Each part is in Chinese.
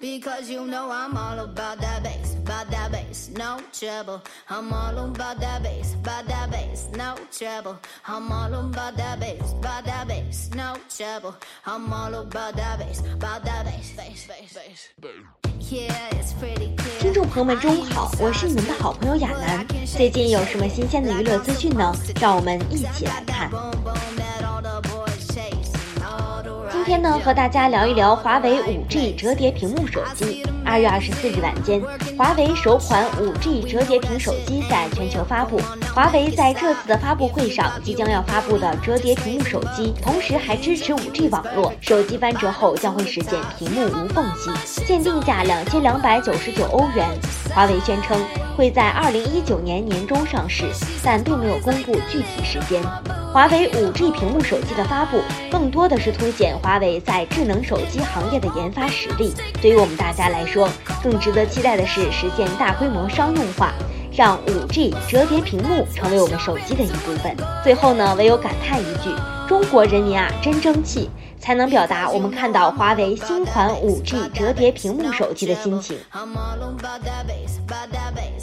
Because you know I'm all about that bass, about that bass, no trouble. I'm all about that bass, about that bass, no trouble. I'm all about that bass, about that bass, no trouble. I'm all about that bass, about that bass, bass, bass, bass. Yeah, it's pretty clear. 听众朋友们，中午好，我是你们的好朋友亚楠。最近有什么新鲜的娱乐资讯呢？让我们一起来看。今天呢，和大家聊一聊华为 5G 折叠屏幕手机。二月二十四日晚间，华为首款 5G 折叠屏手机在全球发布。华为在这次的发布会上，即将要发布的折叠屏幕手机，同时还支持 5G 网络。手机翻折后将会实现屏幕无缝隙，限定价两千两百九十九欧元。华为宣称会在二零一九年年中上市，但并没有公布具体时间。华为 5G 屏幕手机的发布，更多的是凸显华为在智能手机行业的研发实力。对于我们大家来说，更值得期待的是实现大规模商用化，让 5G 折叠屏幕成为我们手机的一部分。最后呢，唯有感叹一句：中国人民啊，真争气！才能表达我们看到华为新款 5G 折叠屏幕手机的心情。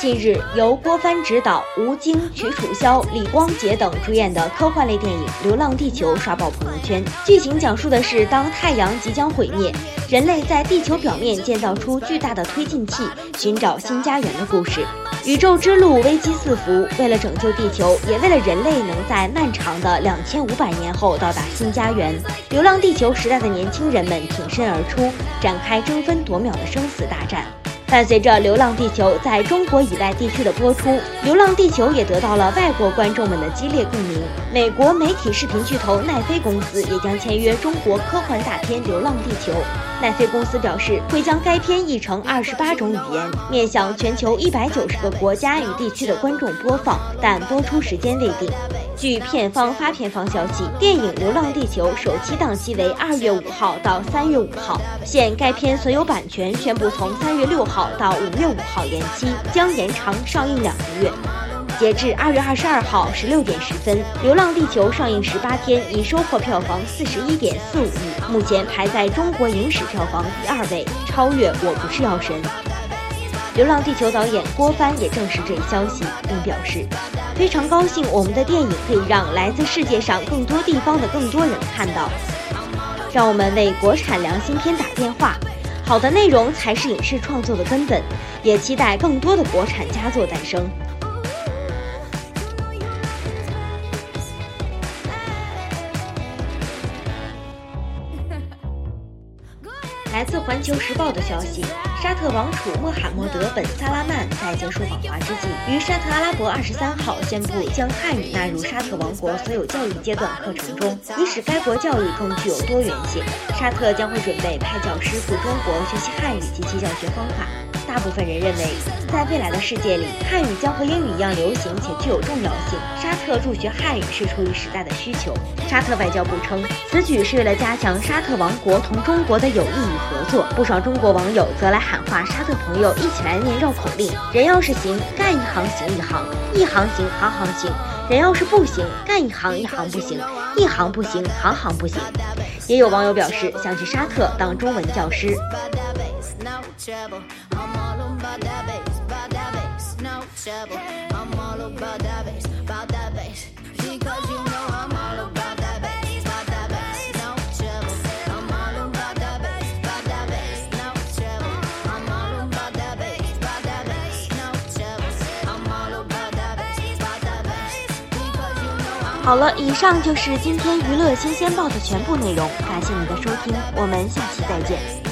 近日，由郭帆执导、吴京、曲楚萧、李光洁等主演的科幻类电影《流浪地球》刷爆朋友圈。剧情讲述的是当太阳即将毁灭，人类在地球表面建造出巨大的推进器，寻找新家园的故事。宇宙之路危机四伏，为了拯救地球，也为了人类能在漫长的两千五百年后到达新家园，流浪地球时代的年轻人们挺身而出，展开争分夺秒的生死大战。伴随着《流浪地球》在中国以外地区的播出，《流浪地球》也得到了外国观众们的激烈共鸣。美国媒体视频巨头奈飞公司也将签约中国科幻大片《流浪地球》。奈飞公司表示，会将该片译成二十八种语言，面向全球一百九十个国家与地区的观众播放，但播出时间未定。据片方发片方消息，电影《流浪地球》首期档期为二月五号到三月五号，现该片所有版权宣布从三月六号到五月五号延期，将延长上映两个月。截至二月二十二号十六点十分，《流浪地球》上映十八天已收获票房四十一点四五亿，目前排在中国影史票房第二位，超越《我不是药神》。《流浪地球》导演郭帆也证实这一消息，并表示非常高兴我们的电影可以让来自世界上更多地方的更多人看到，让我们为国产良心片打电话。好的内容才是影视创作的根本，也期待更多的国产佳作诞生。自《环球时报》的消息，沙特王储穆罕默德·本·萨拉曼在结束访华之际，于沙特阿拉伯二十三号宣布将汉语纳入沙特王国所有教育阶段课程中，以使该国教育更具有多元性。沙特将会准备派教师赴中国学习汉语及其教学方法。大部分人认为，在未来的世界里，汉语将和英语一样流行且具有重要性。沙特入学汉语是出于时代的需求。沙特外交部称，此举是为了加强沙特王国同中国的友谊与合作。不少中国网友则来喊话沙特朋友一起来念绕口令：人要是行，干一行行一行，一行行行行行；人要是不行，干一行一行不行，一行不行行行不行。也有网友表示想去沙特当中文教师。Trouble. I'm all about that bass, about that bass, no trouble. I'm all about that bass, about that bass. Because you know I'm all about that bass, about that bass, no trouble. I'm all about that bass, about that bass, no trouble. I'm all about that bass, about that bass, no trouble. I'm all about that bass, about that bass. Because you know I'm 好了，以上就是今天娱乐新鲜报的全部内容，感谢你的收听，我们下期再见。